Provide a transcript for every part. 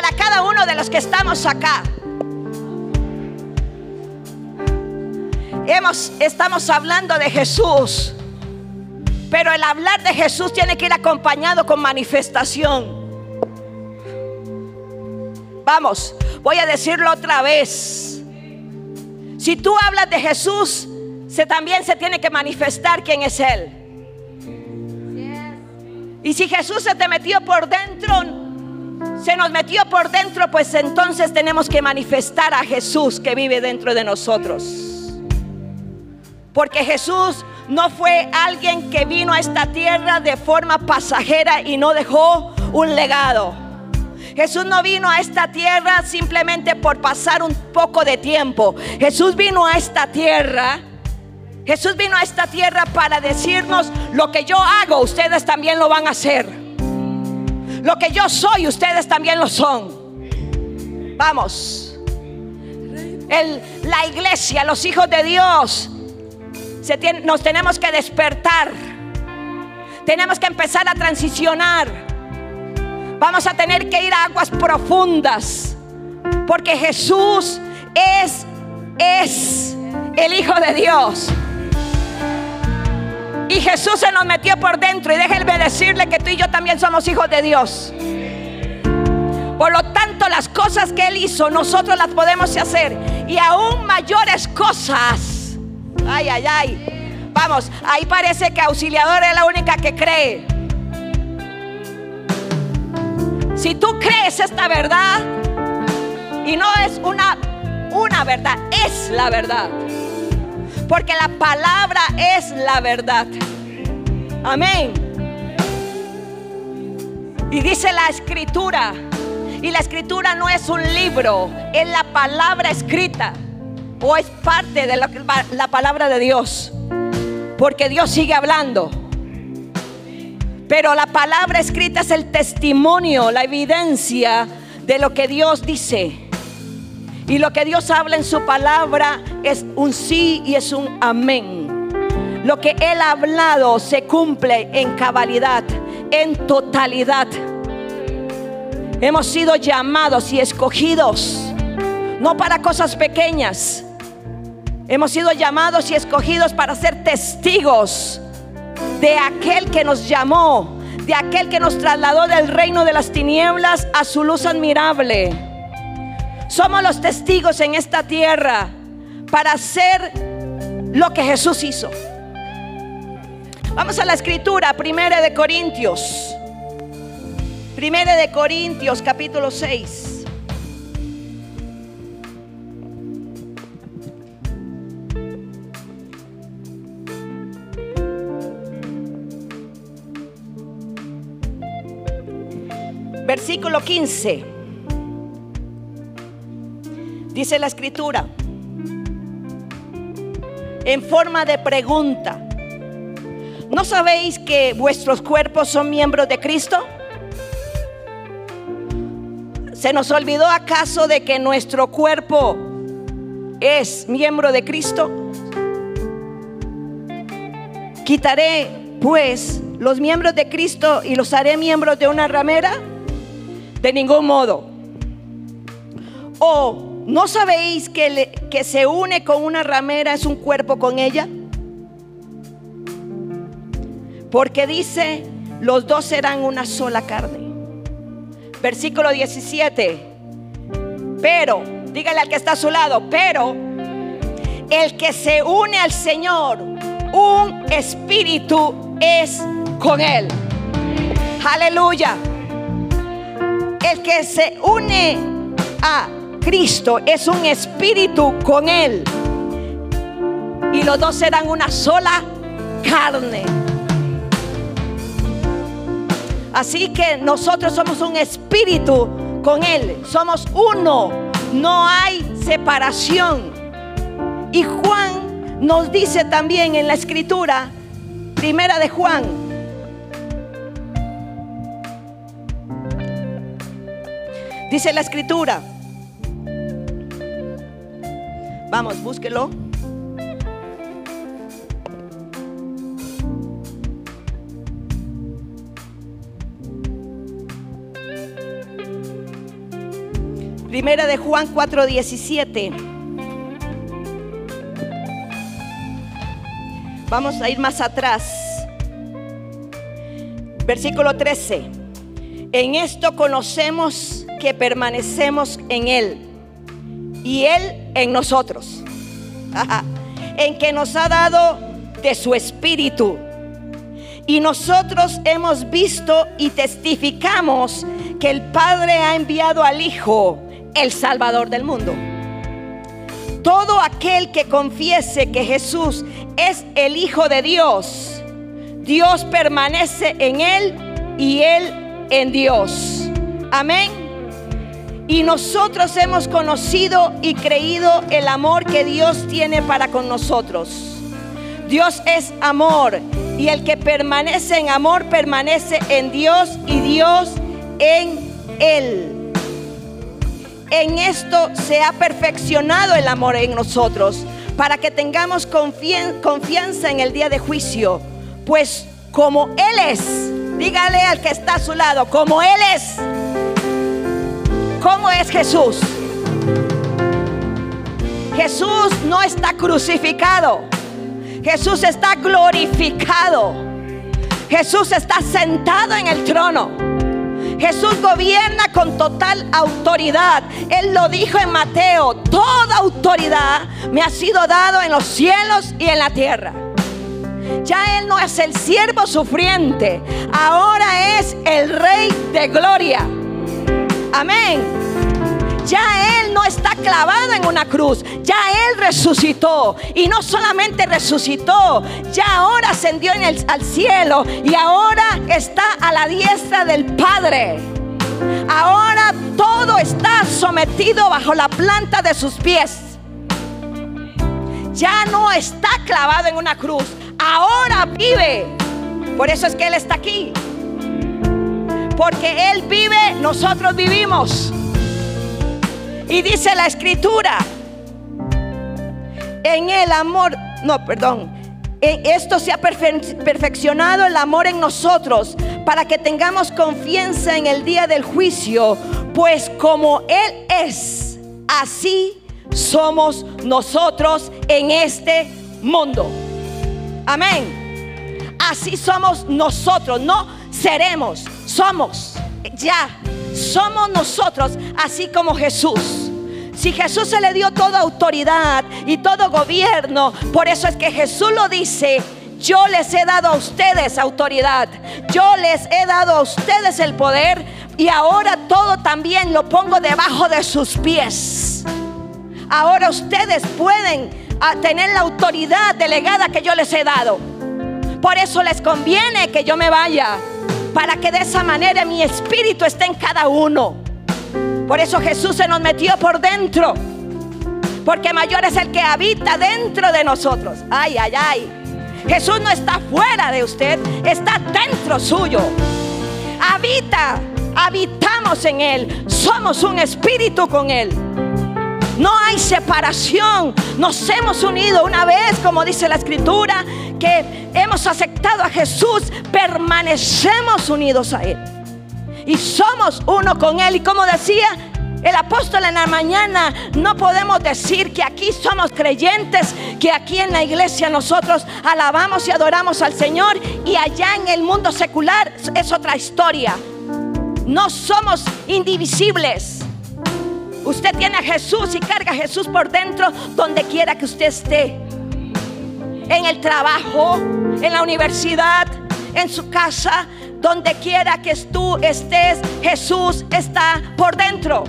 para cada uno de los que estamos acá. Hemos, estamos hablando de Jesús. Pero el hablar de Jesús tiene que ir acompañado con manifestación. Vamos, voy a decirlo otra vez. Si tú hablas de Jesús, se, también se tiene que manifestar quién es Él. Y si Jesús se te metió por dentro, se nos metió por dentro, pues entonces tenemos que manifestar a Jesús que vive dentro de nosotros. Porque Jesús no fue alguien que vino a esta tierra de forma pasajera y no dejó un legado. Jesús no vino a esta tierra simplemente por pasar un poco de tiempo. Jesús vino a esta tierra. Jesús vino a esta tierra para decirnos lo que yo hago, ustedes también lo van a hacer. Lo que yo soy, ustedes también lo son. Vamos. la iglesia, los hijos de Dios, nos tenemos que despertar. Tenemos que empezar a transicionar. Vamos a tener que ir a aguas profundas. Porque Jesús es, es el Hijo de Dios. Y Jesús se nos metió por dentro. Y déjenme decirle que tú y yo también somos hijos de Dios. Por lo tanto, las cosas que Él hizo, nosotros las podemos hacer. Y aún mayores cosas Ay, ay, ay. Vamos, ahí parece que auxiliador es la única que cree. Si tú crees esta verdad y no es una una verdad, es la verdad. Porque la palabra es la verdad. Amén. Y dice la escritura, y la escritura no es un libro, es la palabra escrita o es parte de la, la palabra de Dios. Porque Dios sigue hablando. Pero la palabra escrita es el testimonio, la evidencia de lo que Dios dice. Y lo que Dios habla en su palabra es un sí y es un amén. Lo que Él ha hablado se cumple en cabalidad, en totalidad. Hemos sido llamados y escogidos, no para cosas pequeñas, Hemos sido llamados y escogidos para ser testigos de aquel que nos llamó, de aquel que nos trasladó del reino de las tinieblas a su luz admirable. Somos los testigos en esta tierra para hacer lo que Jesús hizo. Vamos a la escritura, primera de Corintios. Primera de Corintios, capítulo 6. versículo 15. Dice la escritura, en forma de pregunta, ¿no sabéis que vuestros cuerpos son miembros de Cristo? ¿Se nos olvidó acaso de que nuestro cuerpo es miembro de Cristo? Quitaré pues los miembros de Cristo y los haré miembros de una ramera. De ningún modo. ¿O no sabéis que, que se une con una ramera es un cuerpo con ella? Porque dice, los dos serán una sola carne. Versículo 17. Pero, dígale al que está a su lado, pero el que se une al Señor, un espíritu es con él. Aleluya. El que se une a Cristo es un espíritu con Él. Y los dos serán una sola carne. Así que nosotros somos un espíritu con Él. Somos uno. No hay separación. Y Juan nos dice también en la escritura, primera de Juan Dice la escritura. Vamos, búsquelo. Primera de Juan 4:17. Vamos a ir más atrás. Versículo 13. En esto conocemos que permanecemos en Él y Él en nosotros. en que nos ha dado de su espíritu. Y nosotros hemos visto y testificamos que el Padre ha enviado al Hijo el Salvador del mundo. Todo aquel que confiese que Jesús es el Hijo de Dios, Dios permanece en él y él en Dios. Amén. Y nosotros hemos conocido y creído el amor que Dios tiene para con nosotros. Dios es amor y el que permanece en amor permanece en Dios y Dios en él en esto se ha perfeccionado el amor en nosotros, para que tengamos confianza en el día de juicio. Pues como Él es, dígale al que está a su lado, como Él es, ¿cómo es Jesús? Jesús no está crucificado, Jesús está glorificado, Jesús está sentado en el trono. Jesús gobierna con total autoridad. Él lo dijo en Mateo, toda autoridad me ha sido dado en los cielos y en la tierra. Ya Él no es el siervo sufriente, ahora es el rey de gloria. Amén. Ya Él no está clavado en una cruz, ya Él resucitó. Y no solamente resucitó, ya ahora ascendió al cielo y ahora está a la diestra del Padre. Ahora todo está sometido bajo la planta de sus pies. Ya no está clavado en una cruz, ahora vive. Por eso es que Él está aquí. Porque Él vive, nosotros vivimos. Y dice la escritura, en el amor, no, perdón, esto se ha perfeccionado el amor en nosotros para que tengamos confianza en el día del juicio, pues como Él es, así somos nosotros en este mundo. Amén. Así somos nosotros, no seremos, somos ya somos nosotros, así como Jesús. Si Jesús se le dio toda autoridad y todo gobierno, por eso es que Jesús lo dice, yo les he dado a ustedes autoridad, yo les he dado a ustedes el poder y ahora todo también lo pongo debajo de sus pies. Ahora ustedes pueden ah, tener la autoridad delegada que yo les he dado. Por eso les conviene que yo me vaya para que de esa manera mi espíritu esté en cada uno. Por eso Jesús se nos metió por dentro. Porque mayor es el que habita dentro de nosotros. Ay, ay, ay. Jesús no está fuera de usted, está dentro suyo. Habita, habitamos en Él. Somos un espíritu con Él. No hay separación. Nos hemos unido una vez, como dice la escritura, que hemos aceptado a Jesús, permanecemos unidos a Él. Y somos uno con Él. Y como decía el apóstol en la mañana, no podemos decir que aquí somos creyentes, que aquí en la iglesia nosotros alabamos y adoramos al Señor y allá en el mundo secular es otra historia. No somos indivisibles. Usted tiene a Jesús y carga a Jesús por dentro donde quiera que usted esté. En el trabajo, en la universidad, en su casa, donde quiera que tú estés, Jesús está por dentro.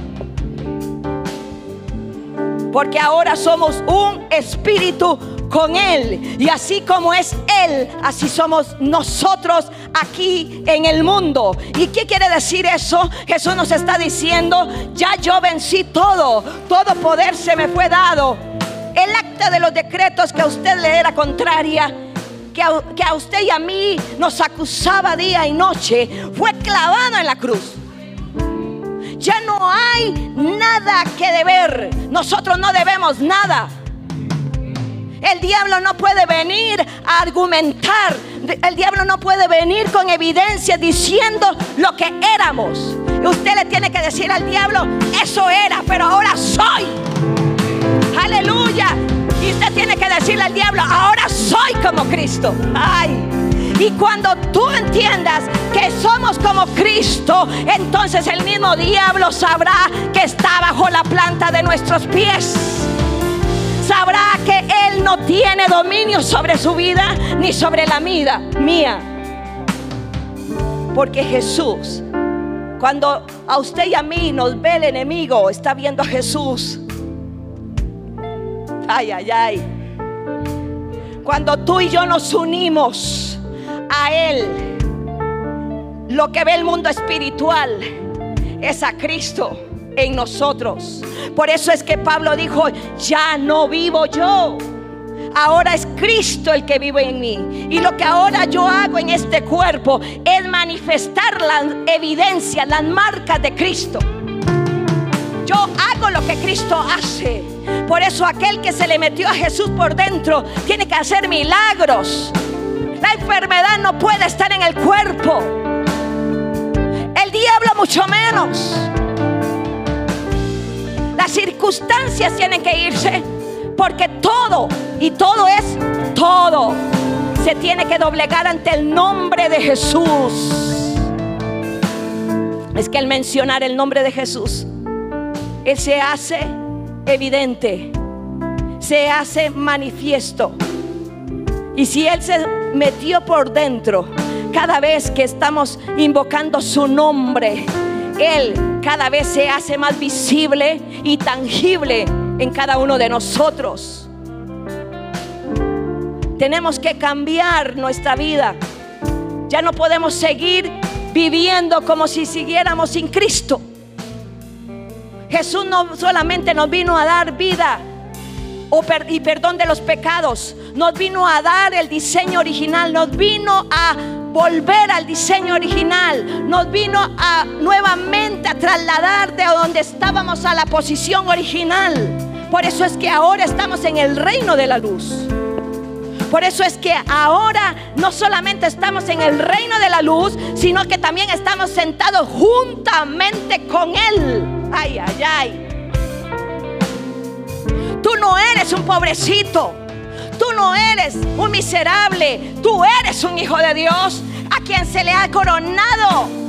Porque ahora somos un espíritu con Él. Y así como es Él, así somos nosotros aquí en el mundo. ¿Y qué quiere decir eso? Jesús nos está diciendo, ya yo vencí todo, todo poder se me fue dado. El acta de los decretos que a usted le era contraria, que a, que a usted y a mí nos acusaba día y noche, fue clavado en la cruz. Ya no hay nada que deber. Nosotros no debemos nada. El diablo no puede venir a argumentar. El diablo no puede venir con evidencia diciendo lo que éramos. Y usted le tiene que decir al diablo, eso era, pero ahora soy. Aleluya. Y usted tiene que decirle al diablo, ahora soy como Cristo. Ay. Y cuando tú entiendas que somos como Cristo, entonces el mismo diablo sabrá que está bajo la planta de nuestros pies. No tiene dominio sobre su vida ni sobre la vida mía. Porque Jesús, cuando a usted y a mí nos ve el enemigo, está viendo a Jesús. Ay, ay, ay. Cuando tú y yo nos unimos a Él, lo que ve el mundo espiritual es a Cristo en nosotros. Por eso es que Pablo dijo, ya no vivo yo. Ahora es Cristo el que vive en mí. Y lo que ahora yo hago en este cuerpo es manifestar la evidencia, las marcas de Cristo. Yo hago lo que Cristo hace. Por eso aquel que se le metió a Jesús por dentro tiene que hacer milagros. La enfermedad no puede estar en el cuerpo. El diablo mucho menos. Las circunstancias tienen que irse porque todo, y todo es todo, se tiene que doblegar ante el nombre de Jesús. Es que al mencionar el nombre de Jesús, Él se hace evidente, se hace manifiesto. Y si Él se metió por dentro, cada vez que estamos invocando su nombre, Él cada vez se hace más visible y tangible en cada uno de nosotros. Tenemos que cambiar nuestra vida. Ya no podemos seguir viviendo como si siguiéramos sin Cristo. Jesús no solamente nos vino a dar vida y perdón de los pecados, nos vino a dar el diseño original, nos vino a volver al diseño original, nos vino a nuevamente a trasladar de donde estábamos a la posición original. Por eso es que ahora estamos en el reino de la luz. Por eso es que ahora no solamente estamos en el reino de la luz, sino que también estamos sentados juntamente con Él. Ay, ay, ay. Tú no eres un pobrecito. Tú no eres un miserable. Tú eres un hijo de Dios a quien se le ha coronado.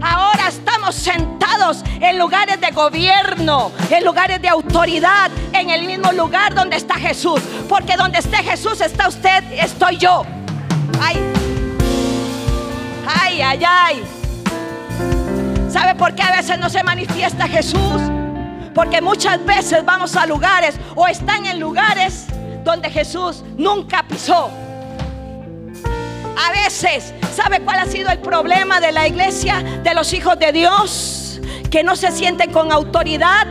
Ahora estamos sentados en lugares de gobierno, en lugares de autoridad, en el mismo lugar donde está Jesús. Porque donde esté Jesús está usted, estoy yo. Ay, ay, ay, ay. ¿Sabe por qué a veces no se manifiesta Jesús? Porque muchas veces vamos a lugares o están en lugares donde Jesús nunca pisó. A veces, ¿sabe cuál ha sido el problema de la iglesia, de los hijos de Dios? Que no se sienten con autoridad,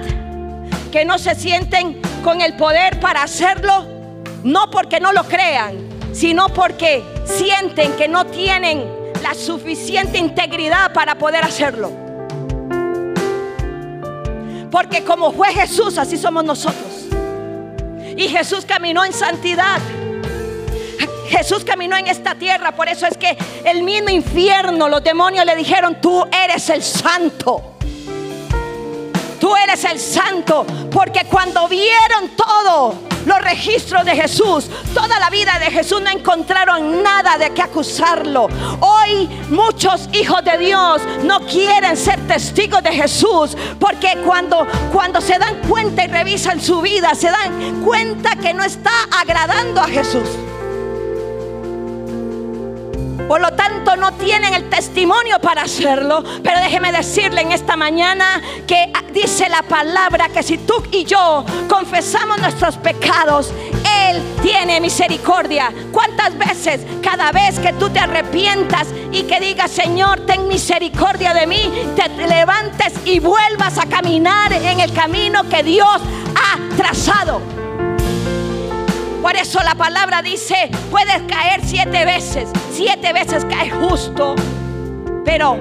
que no se sienten con el poder para hacerlo, no porque no lo crean, sino porque sienten que no tienen la suficiente integridad para poder hacerlo. Porque como fue Jesús, así somos nosotros. Y Jesús caminó en santidad. Jesús caminó en esta tierra. Por eso es que el mismo infierno, los demonios le dijeron, tú eres el santo. Tú eres el santo. Porque cuando vieron todo los registros de Jesús, toda la vida de Jesús, no encontraron nada de qué acusarlo. Hoy muchos hijos de Dios no quieren ser testigos de Jesús. Porque cuando, cuando se dan cuenta y revisan su vida, se dan cuenta que no está agradando a Jesús. Por lo tanto, no tienen el testimonio para hacerlo. Pero déjeme decirle en esta mañana que dice la palabra que si tú y yo confesamos nuestros pecados, Él tiene misericordia. ¿Cuántas veces? Cada vez que tú te arrepientas y que digas, Señor, ten misericordia de mí, te levantes y vuelvas a caminar en el camino que Dios ha trazado. Por eso la palabra dice, puedes caer siete veces, siete veces cae justo, pero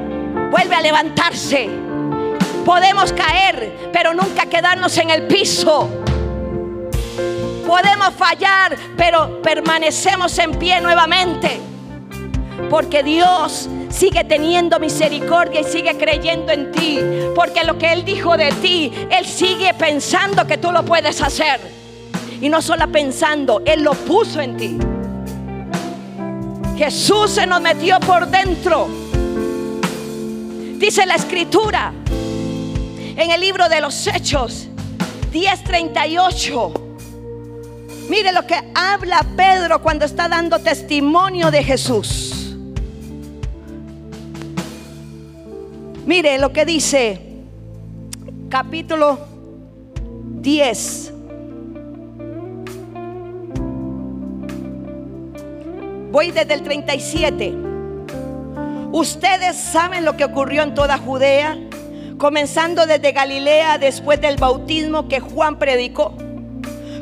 vuelve a levantarse. Podemos caer, pero nunca quedarnos en el piso. Podemos fallar, pero permanecemos en pie nuevamente. Porque Dios sigue teniendo misericordia y sigue creyendo en ti. Porque lo que Él dijo de ti, Él sigue pensando que tú lo puedes hacer. Y no solo pensando, Él lo puso en ti. Jesús se nos metió por dentro. Dice la escritura en el libro de los Hechos 10:38. Mire lo que habla Pedro cuando está dando testimonio de Jesús. Mire lo que dice capítulo 10. Voy desde el 37. Ustedes saben lo que ocurrió en toda Judea, comenzando desde Galilea después del bautismo que Juan predicó.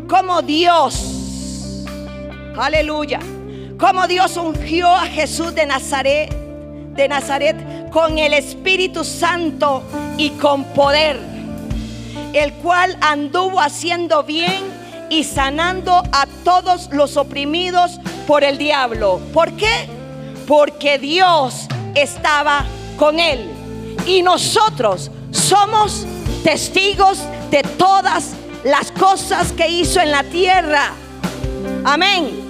Como Dios, aleluya, como Dios ungió a Jesús de Nazaret, de Nazaret con el Espíritu Santo y con poder, el cual anduvo haciendo bien y sanando a todos los oprimidos por el diablo. ¿Por qué? Porque Dios estaba con él. Y nosotros somos testigos de todas las cosas que hizo en la tierra. Amén.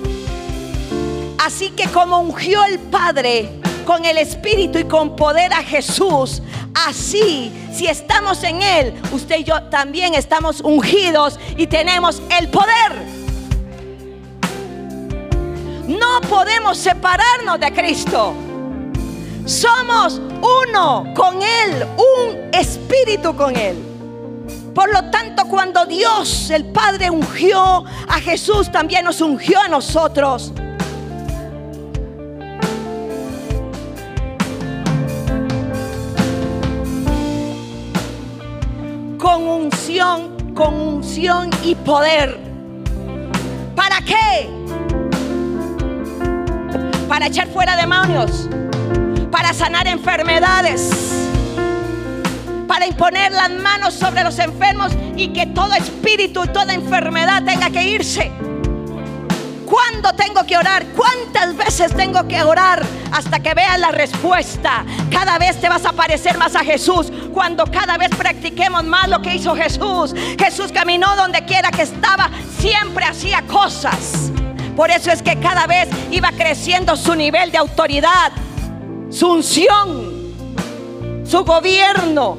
Así que como ungió el Padre con el Espíritu y con poder a Jesús, así si estamos en Él, usted y yo también estamos ungidos y tenemos el poder. No podemos separarnos de Cristo. Somos uno con Él, un espíritu con Él. Por lo tanto, cuando Dios, el Padre, ungió a Jesús, también nos ungió a nosotros. Con unción, con unción y poder. ¿Para qué? Para echar fuera demonios para sanar enfermedades, para imponer las manos sobre los enfermos y que todo espíritu y toda enfermedad tenga que irse. ¿Cuándo tengo que orar? ¿Cuántas veces tengo que orar hasta que veas la respuesta? Cada vez te vas a parecer más a Jesús cuando cada vez practiquemos más lo que hizo Jesús. Jesús caminó donde quiera que estaba, siempre hacía cosas. Por eso es que cada vez iba creciendo su nivel de autoridad su unción, su gobierno.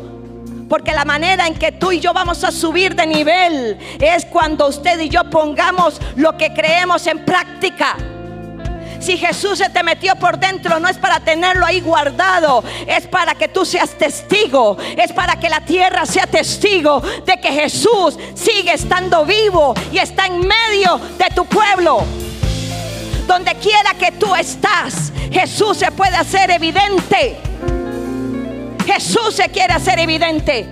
Porque la manera en que tú y yo vamos a subir de nivel es cuando usted y yo pongamos lo que creemos en práctica. Si Jesús se te metió por dentro, no es para tenerlo ahí guardado, es para que tú seas testigo, es para que la tierra sea testigo de que Jesús sigue estando vivo y está en medio de tu pueblo. Donde quiera que tú estás, Jesús se puede hacer evidente. Jesús se quiere hacer evidente.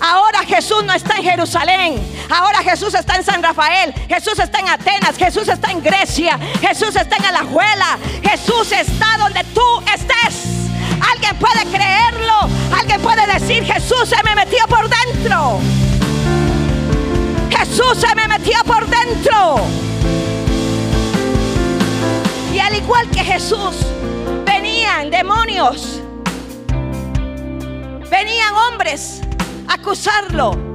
Ahora Jesús no está en Jerusalén. Ahora Jesús está en San Rafael. Jesús está en Atenas. Jesús está en Grecia. Jesús está en Alajuela. Jesús está donde tú estés. Alguien puede creerlo. Alguien puede decir, Jesús se me metió por dentro. Jesús se me metió por dentro. Y al igual que Jesús, venían demonios, venían hombres a acusarlo.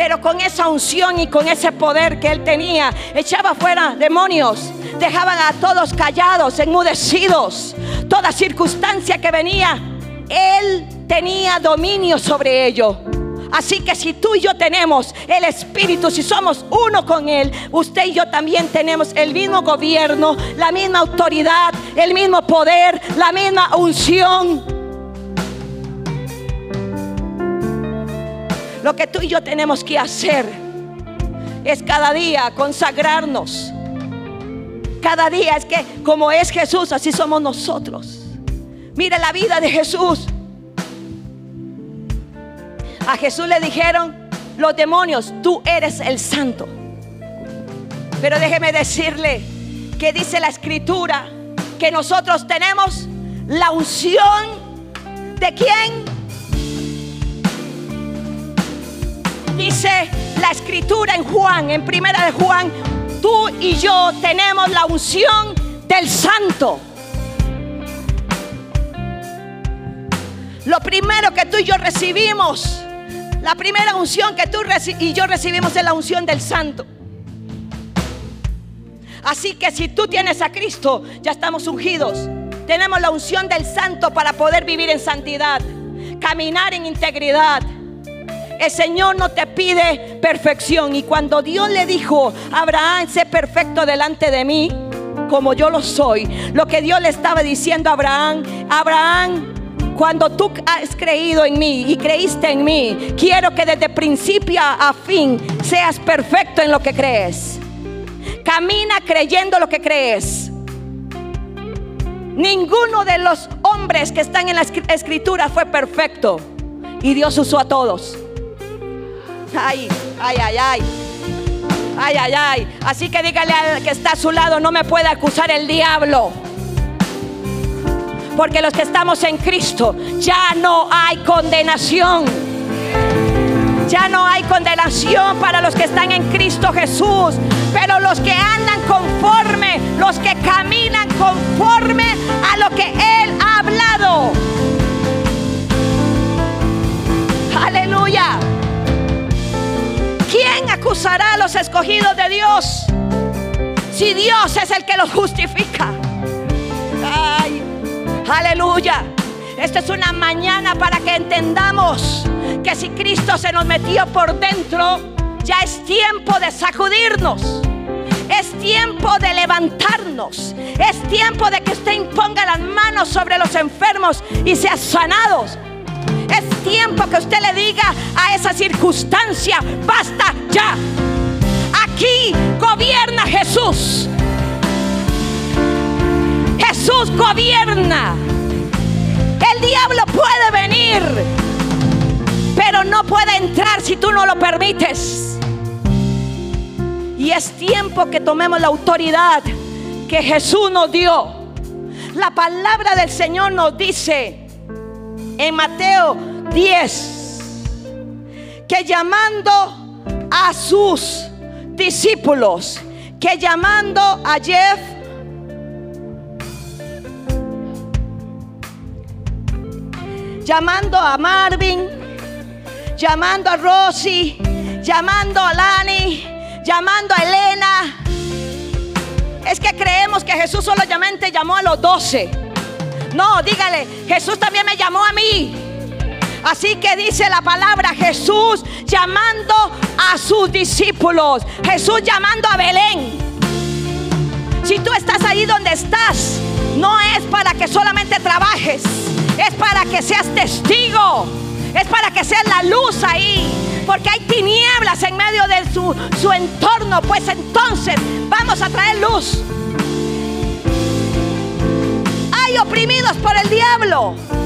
Pero con esa unción y con ese poder que él tenía, echaba fuera demonios, dejaban a todos callados, enmudecidos. Toda circunstancia que venía, él tenía dominio sobre ello. Así que si tú y yo tenemos el Espíritu, si somos uno con Él, usted y yo también tenemos el mismo gobierno, la misma autoridad, el mismo poder, la misma unción. Lo que tú y yo tenemos que hacer es cada día consagrarnos. Cada día es que como es Jesús, así somos nosotros. Mira la vida de Jesús. A Jesús le dijeron los demonios, tú eres el santo. Pero déjeme decirle que dice la escritura que nosotros tenemos la unción de quién? Dice la escritura en Juan, en primera de Juan, tú y yo tenemos la unción del santo. Lo primero que tú y yo recibimos, la primera unción que tú y yo recibimos es la unción del santo. Así que si tú tienes a Cristo, ya estamos ungidos. Tenemos la unción del santo para poder vivir en santidad, caminar en integridad. El Señor no te pide perfección. Y cuando Dios le dijo, Abraham, sé perfecto delante de mí, como yo lo soy, lo que Dios le estaba diciendo a Abraham, Abraham, cuando tú has creído en mí y creíste en mí, quiero que desde principio a fin seas perfecto en lo que crees. Camina creyendo lo que crees. Ninguno de los hombres que están en la escritura fue perfecto. Y Dios usó a todos. Ay, ay, ay, ay. Ay, ay, ay. Así que dígale al que está a su lado, no me puede acusar el diablo. Porque los que estamos en Cristo ya no hay condenación. Ya no hay condenación para los que están en Cristo Jesús. Pero los que andan conforme, los que caminan conforme a lo que Él ha hablado. Aleluya. ¿Quién acusará a los escogidos de Dios? Si Dios es el que los justifica. Ay, aleluya. Esta es una mañana para que entendamos que si Cristo se nos metió por dentro, ya es tiempo de sacudirnos. Es tiempo de levantarnos. Es tiempo de que usted imponga las manos sobre los enfermos y sea sanados. Tiempo que usted le diga a esa circunstancia, basta ya. Aquí gobierna Jesús. Jesús gobierna. El diablo puede venir, pero no puede entrar si tú no lo permites. Y es tiempo que tomemos la autoridad que Jesús nos dio. La palabra del Señor nos dice en Mateo 10 que llamando a sus discípulos, que llamando a Jeff, llamando a Marvin, llamando a Rosy, llamando a Lani, llamando a Elena. Es que creemos que Jesús solamente llamó a los doce. No, dígale, Jesús también me llamó a mí. Así que dice la palabra Jesús llamando a sus discípulos. Jesús llamando a Belén. Si tú estás ahí donde estás, no es para que solamente trabajes. Es para que seas testigo. Es para que seas la luz ahí. Porque hay tinieblas en medio de su, su entorno. Pues entonces vamos a traer luz oprimidos por el diablo.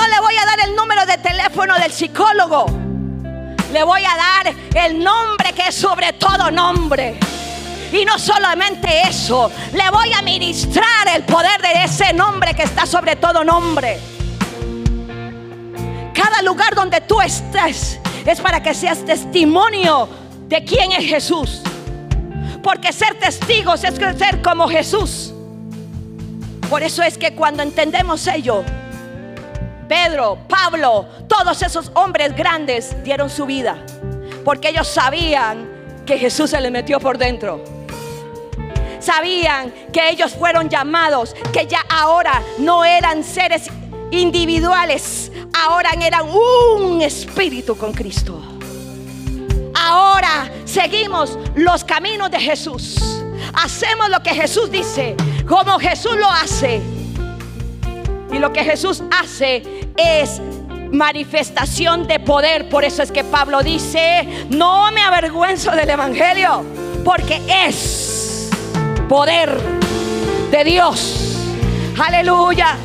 No le voy a dar el número de teléfono del psicólogo. Le voy a dar el nombre que es sobre todo nombre. Y no solamente eso, le voy a ministrar el poder de ese nombre que está sobre todo nombre. Cada lugar donde tú estés es para que seas testimonio de quién es Jesús. Porque ser testigos es ser como Jesús. Por eso es que cuando entendemos ello, Pedro, Pablo, todos esos hombres grandes dieron su vida. Porque ellos sabían que Jesús se les metió por dentro. Sabían que ellos fueron llamados, que ya ahora no eran seres individuales, ahora eran un espíritu con Cristo. Ahora seguimos los caminos de Jesús. Hacemos lo que Jesús dice, como Jesús lo hace. Y lo que Jesús hace es manifestación de poder. Por eso es que Pablo dice, no me avergüenzo del Evangelio, porque es poder de Dios. Aleluya.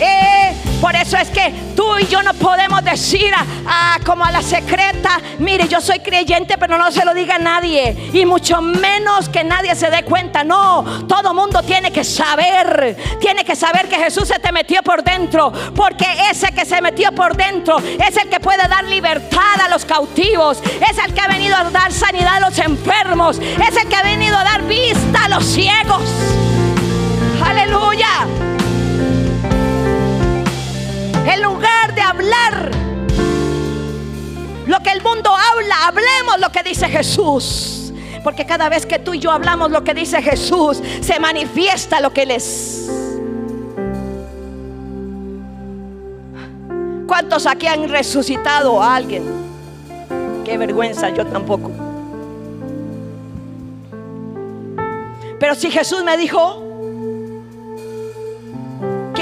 Eh, por eso es que tú y yo no podemos decir a, como a la secreta, mire, yo soy creyente, pero no se lo diga a nadie. Y mucho menos que nadie se dé cuenta. No, todo mundo tiene que saber. Tiene que saber que Jesús se te metió por dentro. Porque ese que se metió por dentro es el que puede dar libertad a los cautivos. Es el que ha venido a dar sanidad a los enfermos. Es el que ha venido a dar vista a los ciegos. Aleluya. En lugar de hablar lo que el mundo habla, hablemos lo que dice Jesús. Porque cada vez que tú y yo hablamos lo que dice Jesús, se manifiesta lo que Él es. ¿Cuántos aquí han resucitado a alguien? Qué vergüenza, yo tampoco. Pero si Jesús me dijo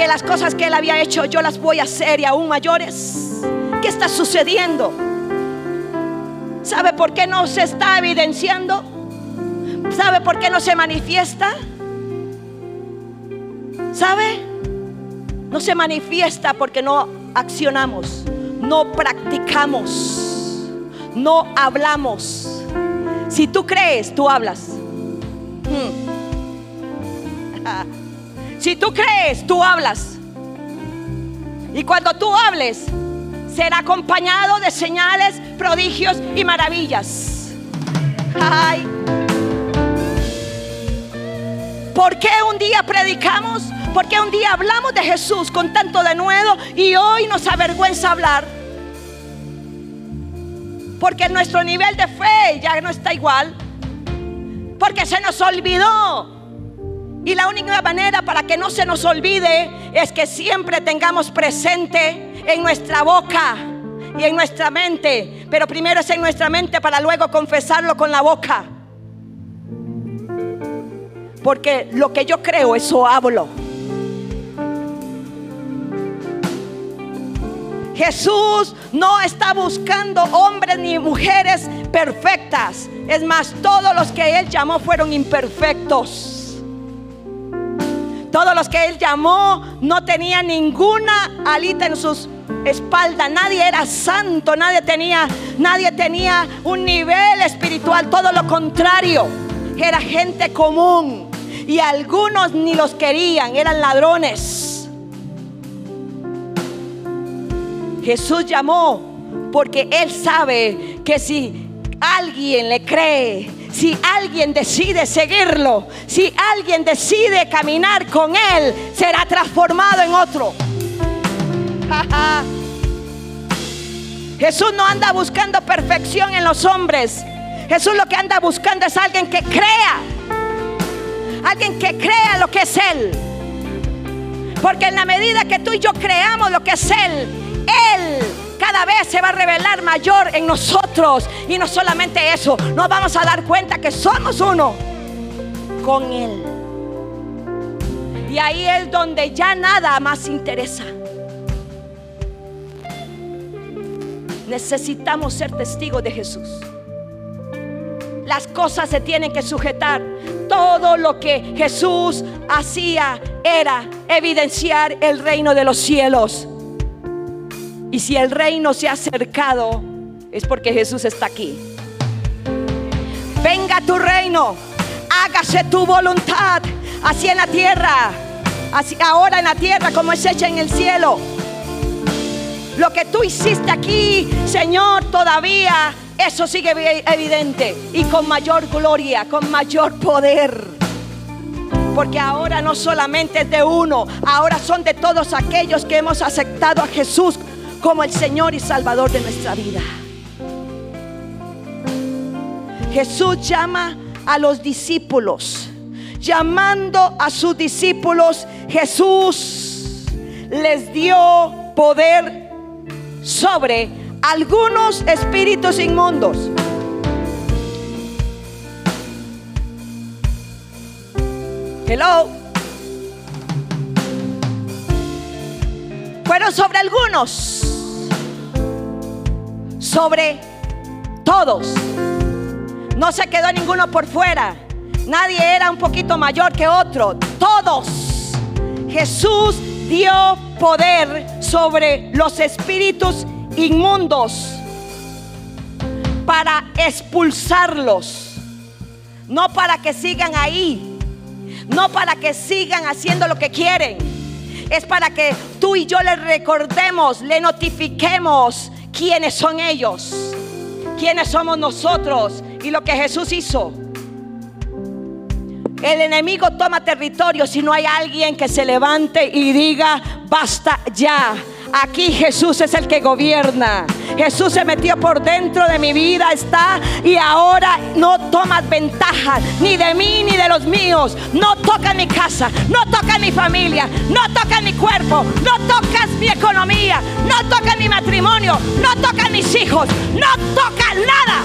que las cosas que Él había hecho yo las voy a hacer y aún mayores, ¿qué está sucediendo? ¿Sabe por qué no se está evidenciando? ¿Sabe por qué no se manifiesta? ¿Sabe? No se manifiesta porque no accionamos, no practicamos, no hablamos. Si tú crees, tú hablas. Hmm. Si tú crees, tú hablas. Y cuando tú hables, será acompañado de señales, prodigios y maravillas. Ay. ¿Por qué un día predicamos? ¿Por qué un día hablamos de Jesús con tanto denuedo y hoy nos avergüenza hablar? Porque nuestro nivel de fe ya no está igual. Porque se nos olvidó. Y la única manera para que no se nos olvide es que siempre tengamos presente en nuestra boca y en nuestra mente. Pero primero es en nuestra mente para luego confesarlo con la boca. Porque lo que yo creo, eso hablo. Jesús no está buscando hombres ni mujeres perfectas. Es más, todos los que Él llamó fueron imperfectos. Todos los que él llamó no tenían ninguna alita en sus espaldas. Nadie era santo, nadie tenía, nadie tenía un nivel espiritual, todo lo contrario. Era gente común y algunos ni los querían, eran ladrones. Jesús llamó porque él sabe que si alguien le cree, si alguien decide seguirlo, si alguien decide caminar con Él, será transformado en otro. Jesús no anda buscando perfección en los hombres. Jesús lo que anda buscando es alguien que crea. Alguien que crea lo que es Él. Porque en la medida que tú y yo creamos lo que es Él, Él cada vez se va a revelar mayor en nosotros. Y no solamente eso, nos vamos a dar cuenta que somos uno con Él. Y ahí es donde ya nada más interesa. Necesitamos ser testigos de Jesús. Las cosas se tienen que sujetar. Todo lo que Jesús hacía era evidenciar el reino de los cielos. Y si el reino se ha acercado, es porque Jesús está aquí. Venga tu reino, hágase tu voluntad, así en la tierra, así ahora en la tierra como es hecha en el cielo. Lo que tú hiciste aquí, Señor, todavía eso sigue evidente y con mayor gloria, con mayor poder. Porque ahora no solamente es de uno, ahora son de todos aquellos que hemos aceptado a Jesús como el Señor y Salvador de nuestra vida. Jesús llama a los discípulos. Llamando a sus discípulos, Jesús les dio poder sobre algunos espíritus inmundos. Hello. Fueron sobre algunos sobre todos. No se quedó ninguno por fuera. Nadie era un poquito mayor que otro. Todos. Jesús dio poder sobre los espíritus inmundos para expulsarlos. No para que sigan ahí. No para que sigan haciendo lo que quieren. Es para que tú y yo le recordemos, le notifiquemos quiénes son ellos, quiénes somos nosotros y lo que Jesús hizo. El enemigo toma territorio si no hay alguien que se levante y diga, basta ya. Aquí Jesús es el que gobierna. Jesús se metió por dentro de mi vida, está y ahora no tomas ventaja ni de mí ni de los míos. No toca mi casa, no toca mi familia, no toca mi cuerpo, no tocas mi economía, no toca mi matrimonio, no toca mis hijos, no toca nada.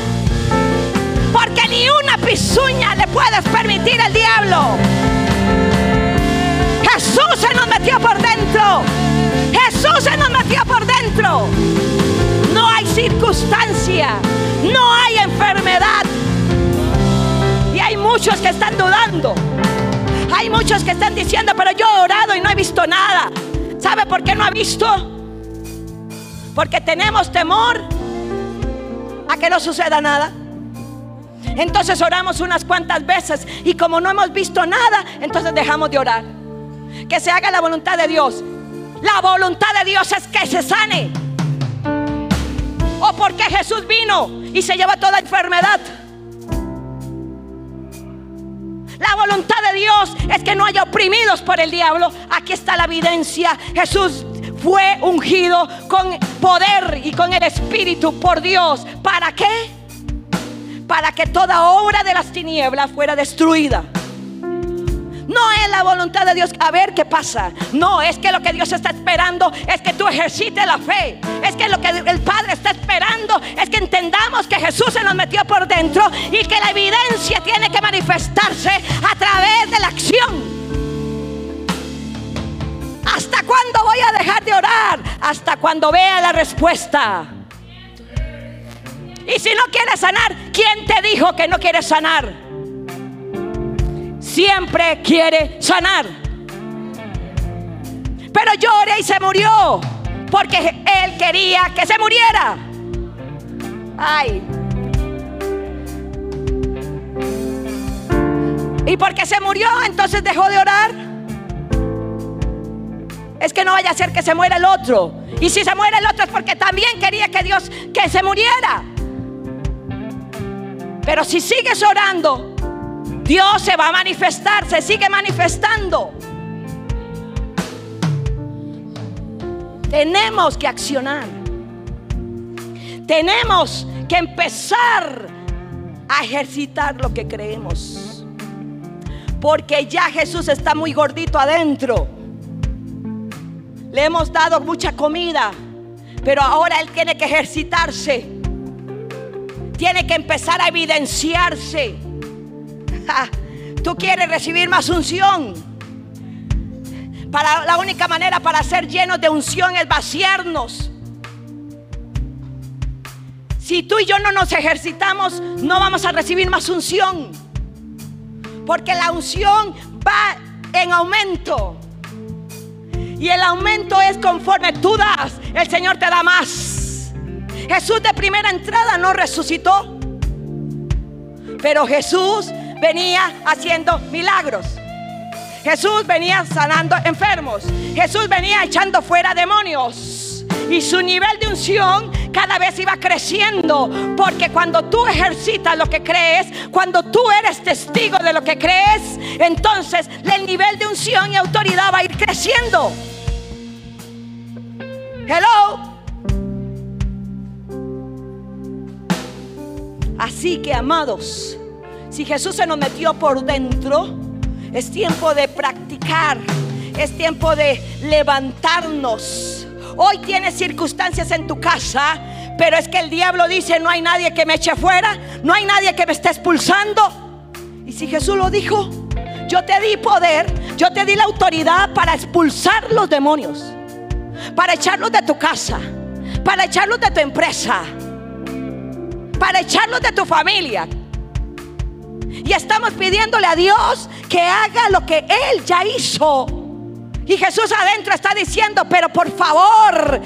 Porque ni una pisuña le puedes permitir al diablo. Jesús se nos metió por dentro. Jesús se nos metió por dentro. No hay circunstancia, no hay enfermedad. Y hay muchos que están dudando. Hay muchos que están diciendo, pero yo he orado y no he visto nada. ¿Sabe por qué no ha visto? Porque tenemos temor a que no suceda nada. Entonces oramos unas cuantas veces y como no hemos visto nada, entonces dejamos de orar. Que se haga la voluntad de Dios. La voluntad de Dios es que se sane. O porque Jesús vino y se lleva toda enfermedad. La voluntad de Dios es que no haya oprimidos por el diablo. Aquí está la evidencia. Jesús fue ungido con poder y con el Espíritu por Dios. ¿Para qué? Para que toda obra de las tinieblas fuera destruida. No es la voluntad de Dios a ver qué pasa. No, es que lo que Dios está esperando es que tú ejercites la fe. Es que lo que el Padre está esperando es que entendamos que Jesús se nos metió por dentro y que la evidencia tiene que manifestarse a través de la acción. ¿Hasta cuándo voy a dejar de orar? Hasta cuando vea la respuesta. Y si no quieres sanar, ¿quién te dijo que no quieres sanar? Siempre quiere sanar. Pero lloré y se murió porque él quería que se muriera. Ay. Y porque se murió, entonces dejó de orar. Es que no vaya a ser que se muera el otro. Y si se muere el otro es porque también quería que Dios que se muriera. Pero si sigues orando, Dios se va a manifestar, se sigue manifestando. Tenemos que accionar. Tenemos que empezar a ejercitar lo que creemos. Porque ya Jesús está muy gordito adentro. Le hemos dado mucha comida, pero ahora Él tiene que ejercitarse. Tiene que empezar a evidenciarse. Tú quieres recibir más unción. Para la única manera para ser llenos de unción es vaciarnos. Si tú y yo no nos ejercitamos, no vamos a recibir más unción. Porque la unción va en aumento. Y el aumento es conforme tú das, el Señor te da más. Jesús de primera entrada no resucitó. Pero Jesús venía haciendo milagros. Jesús venía sanando enfermos. Jesús venía echando fuera demonios. Y su nivel de unción cada vez iba creciendo. Porque cuando tú ejercitas lo que crees, cuando tú eres testigo de lo que crees, entonces el nivel de unción y autoridad va a ir creciendo. Hello. Así que, amados, si Jesús se nos metió por dentro, es tiempo de practicar, es tiempo de levantarnos. Hoy tienes circunstancias en tu casa, pero es que el diablo dice, no hay nadie que me eche fuera, no hay nadie que me esté expulsando. Y si Jesús lo dijo, yo te di poder, yo te di la autoridad para expulsar los demonios, para echarlos de tu casa, para echarlos de tu empresa, para echarlos de tu familia. Y estamos pidiéndole a Dios que haga lo que Él ya hizo. Y Jesús adentro está diciendo, pero por favor,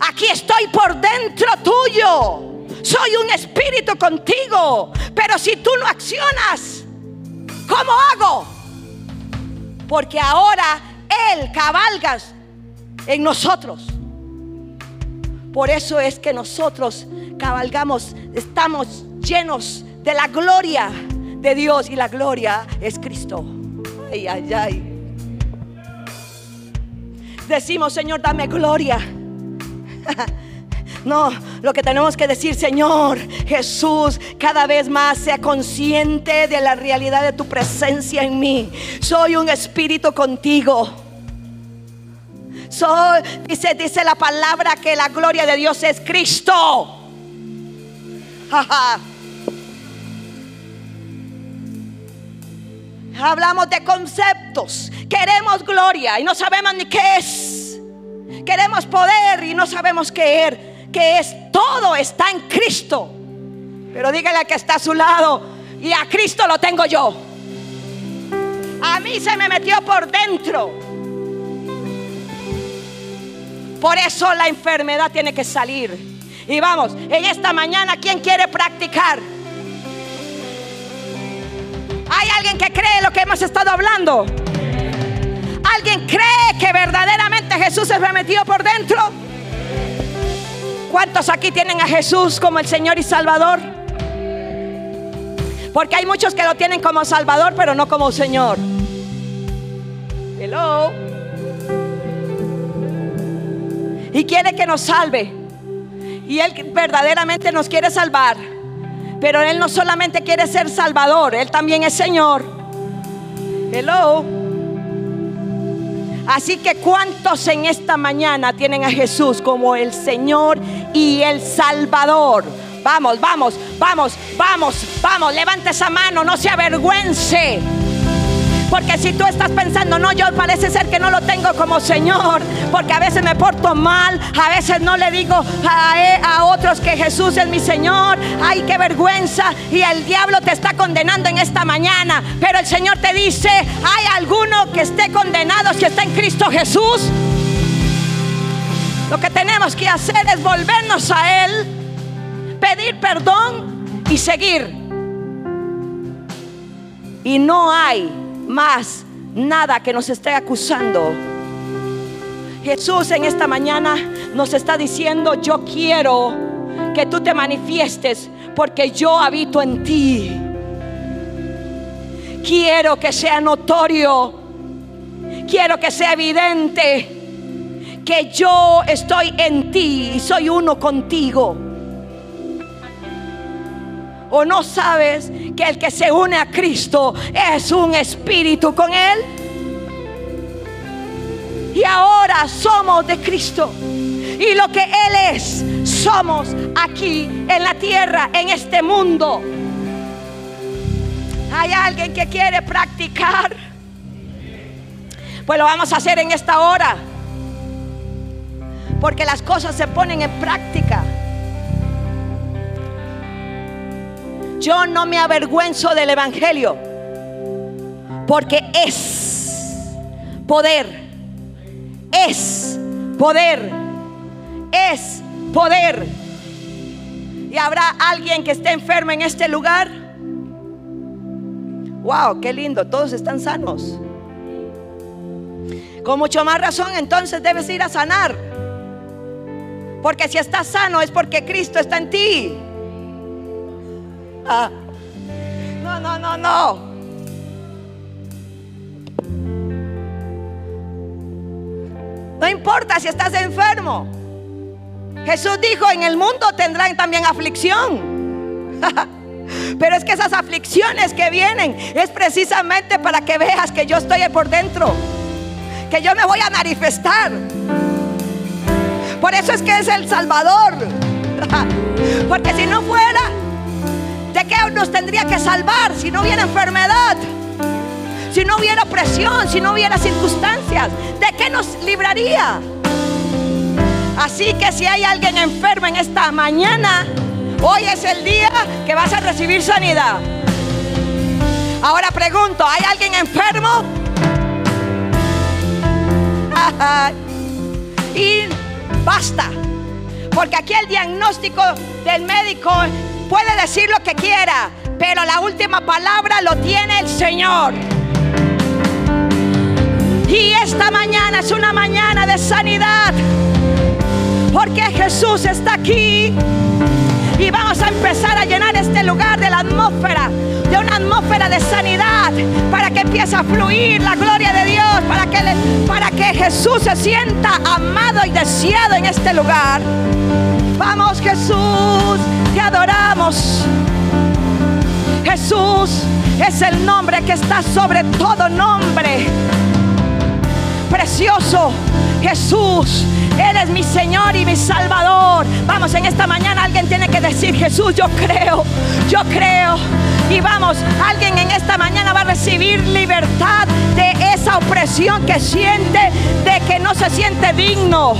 aquí estoy por dentro tuyo. Soy un espíritu contigo. Pero si tú no accionas, ¿cómo hago? Porque ahora Él cabalgas en nosotros. Por eso es que nosotros cabalgamos, estamos llenos de la gloria de Dios y la gloria es Cristo. Ay, ay, ay. decimos, Señor, dame gloria. No, lo que tenemos que decir, Señor Jesús, cada vez más sea consciente de la realidad de tu presencia en mí. Soy un espíritu contigo. Soy, dice, dice la palabra que la gloria de Dios es Cristo. Hablamos de conceptos. Queremos gloria y no sabemos ni qué es. Queremos poder y no sabemos qué es que es todo está en Cristo. Pero dígale que está a su lado y a Cristo lo tengo yo. A mí se me metió por dentro. Por eso la enfermedad tiene que salir. Y vamos, en esta mañana, ¿quién quiere practicar? ¿Hay alguien que cree lo que hemos estado hablando? ¿Alguien cree que verdaderamente Jesús me metió por dentro? ¿Cuántos aquí tienen a Jesús como el Señor y Salvador? Porque hay muchos que lo tienen como Salvador, pero no como Señor. Hello. Y quiere que nos salve. Y Él verdaderamente nos quiere salvar. Pero Él no solamente quiere ser Salvador, Él también es Señor. Hello. Así que cuántos en esta mañana tienen a Jesús como el Señor y el Salvador. Vamos, vamos, vamos, vamos, vamos, levante esa mano, no se avergüence. Porque si tú estás pensando, no, yo parece ser que no lo tengo como Señor, porque a veces me porto mal, a veces no le digo a, otros que Jesús es mi Señor, ay, qué vergüenza, y el diablo te está condenando en esta mañana, pero el Señor te dice, hay alguno que esté condenado si está en Cristo Jesús. Lo que tenemos que hacer es volvernos a Él, pedir perdón y seguir. Y no hay más nada que nos esté acusando. Jesús en esta mañana nos está diciendo, yo quiero que tú te manifiestes porque yo habito en ti. Quiero que sea notorio, quiero que sea evidente que yo estoy en ti y soy uno contigo. ¿O no sabes que el que se une a Cristo es un espíritu con Él? Y ahora somos de Cristo. Y lo que Él es, somos aquí en la tierra, en este mundo. ¿Hay alguien que quiere practicar? Pues lo vamos a hacer en esta hora. Porque las cosas se ponen en práctica. Yo no me avergüenzo del Evangelio, porque es poder, es poder, es poder. ¿Y habrá alguien que esté enfermo en este lugar? Wow, qué lindo, todos están sanos. Con mucho más razón entonces debes ir a sanar. Porque si estás sano es porque Cristo está en ti. No, no, no, no. No importa si estás enfermo. Jesús dijo, en el mundo tendrán también aflicción. Pero es que esas aflicciones que vienen es precisamente para que veas que yo estoy por dentro. Que yo me voy a manifestar. Por eso es que es el Salvador. Porque si no fuera, ¿De qué nos tendría que salvar si no hubiera enfermedad? Si no hubiera presión, si no hubiera circunstancias, ¿de qué nos libraría? Así que si hay alguien enfermo en esta mañana, hoy es el día que vas a recibir sanidad. Ahora pregunto, ¿hay alguien enfermo? y basta, porque aquí el diagnóstico del médico puede decir lo que quiera, pero la última palabra lo tiene el Señor. Y esta mañana es una mañana de sanidad, porque Jesús está aquí. Y vamos a empezar a llenar este lugar de la atmósfera, de una atmósfera de sanidad, para que empiece a fluir la gloria de Dios, para que, para que Jesús se sienta amado y deseado en este lugar. Vamos Jesús, Jesús es el nombre que está sobre todo nombre. Precioso Jesús, eres mi Señor y mi Salvador. Vamos, en esta mañana alguien tiene que decir, Jesús, yo creo, yo creo. Y vamos, alguien en esta mañana va a recibir libertad de esa opresión que siente, de que no se siente digno.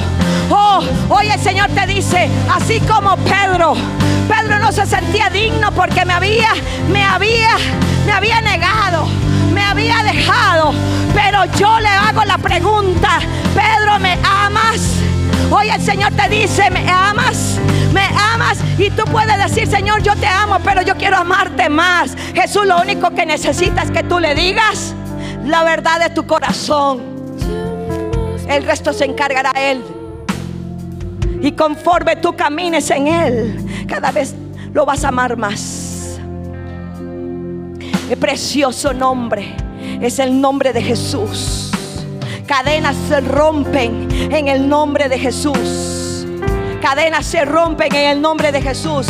Oh, hoy el Señor te dice, así como Pedro se sentía digno porque me había, me había, me había negado, me había dejado. Pero yo le hago la pregunta, Pedro, ¿me amas? Hoy el Señor te dice, ¿me amas? ¿Me amas? Y tú puedes decir, Señor, yo te amo, pero yo quiero amarte más. Jesús lo único que necesitas es que tú le digas la verdad de tu corazón. El resto se encargará Él. Y conforme tú camines en Él, cada vez lo vas a amar más. El precioso nombre es el nombre de Jesús. Cadenas se rompen en el nombre de Jesús. Cadenas se rompen en el nombre de Jesús.